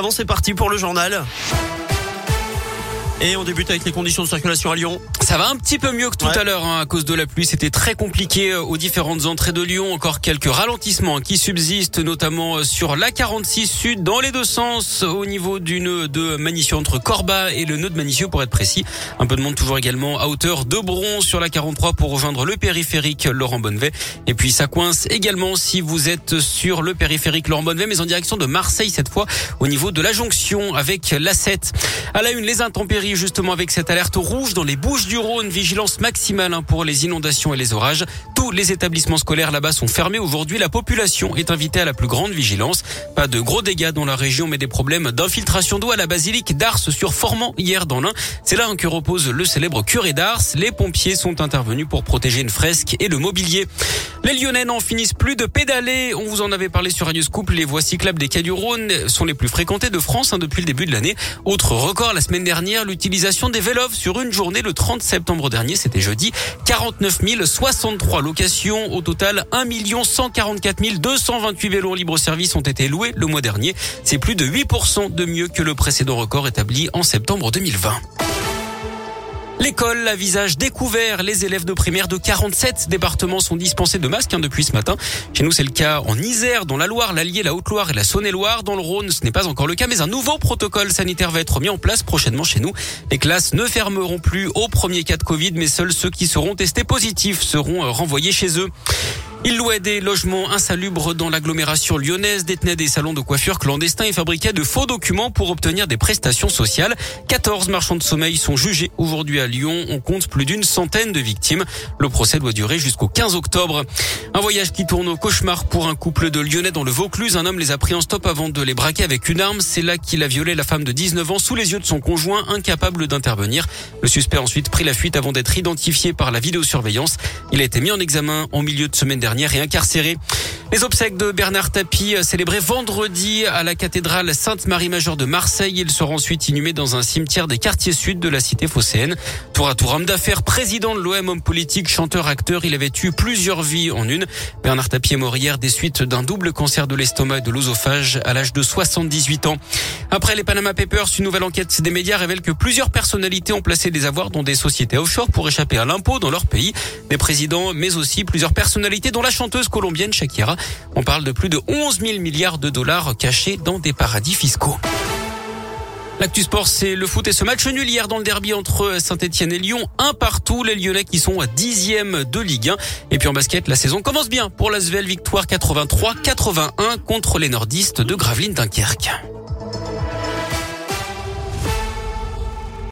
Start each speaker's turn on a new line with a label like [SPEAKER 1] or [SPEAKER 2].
[SPEAKER 1] Avant, c'est parti pour le journal. Et on débute avec les conditions de circulation à Lyon.
[SPEAKER 2] Ça va un petit peu mieux que tout
[SPEAKER 1] Ouais.
[SPEAKER 2] à l'heure hein, à cause de la pluie. C'était très compliqué euh, aux différentes entrées de Lyon. Encore quelques ralentissements qui subsistent, notamment euh, sur la 46 Sud dans les deux sens au niveau du nœud de Manicieux entre Corba et le nœud de Manicieux pour être précis. Un peu de monde toujours également à hauteur de Bron sur la 43 pour rejoindre le périphérique Laurent Bonnevet. Et puis ça coince également si vous êtes sur le périphérique Laurent Bonnevet, mais en direction de Marseille cette fois au niveau de la jonction avec la 7. À la une, les intempéries justement avec cette alerte rouge dans les Bouches du Rhône, vigilance maximale hein, pour les inondations et les orages. Tous les établissements scolaires là-bas sont fermés aujourd'hui. La population est invitée à la plus grande vigilance. Pas de gros dégâts dans la région, mais des problèmes d'infiltration d'eau à la basilique d'Ars sur Formant hier dans l'Ain. C'est là hein, que repose le célèbre curé d'Ars. Les pompiers sont intervenus pour protéger une fresque et le mobilier. Les Lyonnais n'en finissent plus de pédaler. On vous en avait parlé sur Radio Scoop. Les voies cyclables des Quais du Rhône sont les plus fréquentées de France hein, depuis le début de l'année. Autre record la semaine dernière, l'utilisation des vélos sur une journée le 30 septembre dernier, c'était jeudi. 49 063 locations. Au total, 1 144 228 vélos en libre service ont été loués le mois dernier. C'est plus de 8% de mieux que le précédent record établi en septembre 2020. L'école à visage découvert. Les élèves de primaire de 47 départements sont dispensés de masques hein, depuis ce matin. Chez nous, c'est le cas en Isère, dans la Loire, l'Allier, la Haute-Loire et la Saône-et-Loire. Dans le Rhône, ce n'est pas encore le cas, mais un nouveau protocole sanitaire va être mis en place prochainement chez nous. Les classes ne fermeront plus au premier cas de Covid, mais seuls ceux qui seront testés positifs seront euh, renvoyés chez eux. Ils louaient des logements insalubres dans l'agglomération lyonnaise, détenaient des salons de coiffure clandestins et fabriquaient de faux documents pour obtenir des prestations sociales. 14 marchands de sommeil sont jugés aujourd'hui à Lyon. On compte plus d'une centaine de victimes. Le procès doit durer jusqu'au 15 octobre. Un voyage qui tourne au cauchemar pour un couple de Lyonnais dans le Vaucluse. Un homme les a pris en stop avant de les braquer avec une arme. C'est là qu'il a violé la femme de 19 ans sous les yeux de son conjoint, incapable d'intervenir. Le suspect a ensuite pris la fuite avant d'être identifié par la vidéosurveillance. Il a été mis en examen en milieu de semaine dernière et incarcéré. Les obsèques de Bernard Tapie euh, célébrées vendredi à la cathédrale Sainte-Marie-Majeure de Marseille. Il sera ensuite inhumé dans un cimetière des quartiers sud de la cité phocéenne. Tour à tour homme d'affaires, président de l'OM, homme politique, chanteur, acteur, il avait eu plusieurs vies en une. Bernard Tapie est mort hier des suites d'un double cancer de l'estomac et de l'œsophage à l'âge de 78 ans. Après les Panama Papers, une nouvelle enquête des médias révèle que plusieurs personnalités ont placé des avoirs dans des sociétés offshore pour échapper à l'impôt dans leur pays. Des présidents, mais aussi plusieurs personnalités dont la chanteuse colombienne Shakira. On parle de plus de 11 000 milliards de dollars cachés dans des paradis fiscaux. L'actu sport, c'est le foot et ce match nul hier dans le derby entre Saint-Etienne et Lyon. Un partout, les Lyonnais qui sont à dixième de Ligue 1. Et puis en basket, la saison commence bien pour la Svel victoire 83-81 contre les nordistes de Gravelines Dunkerque.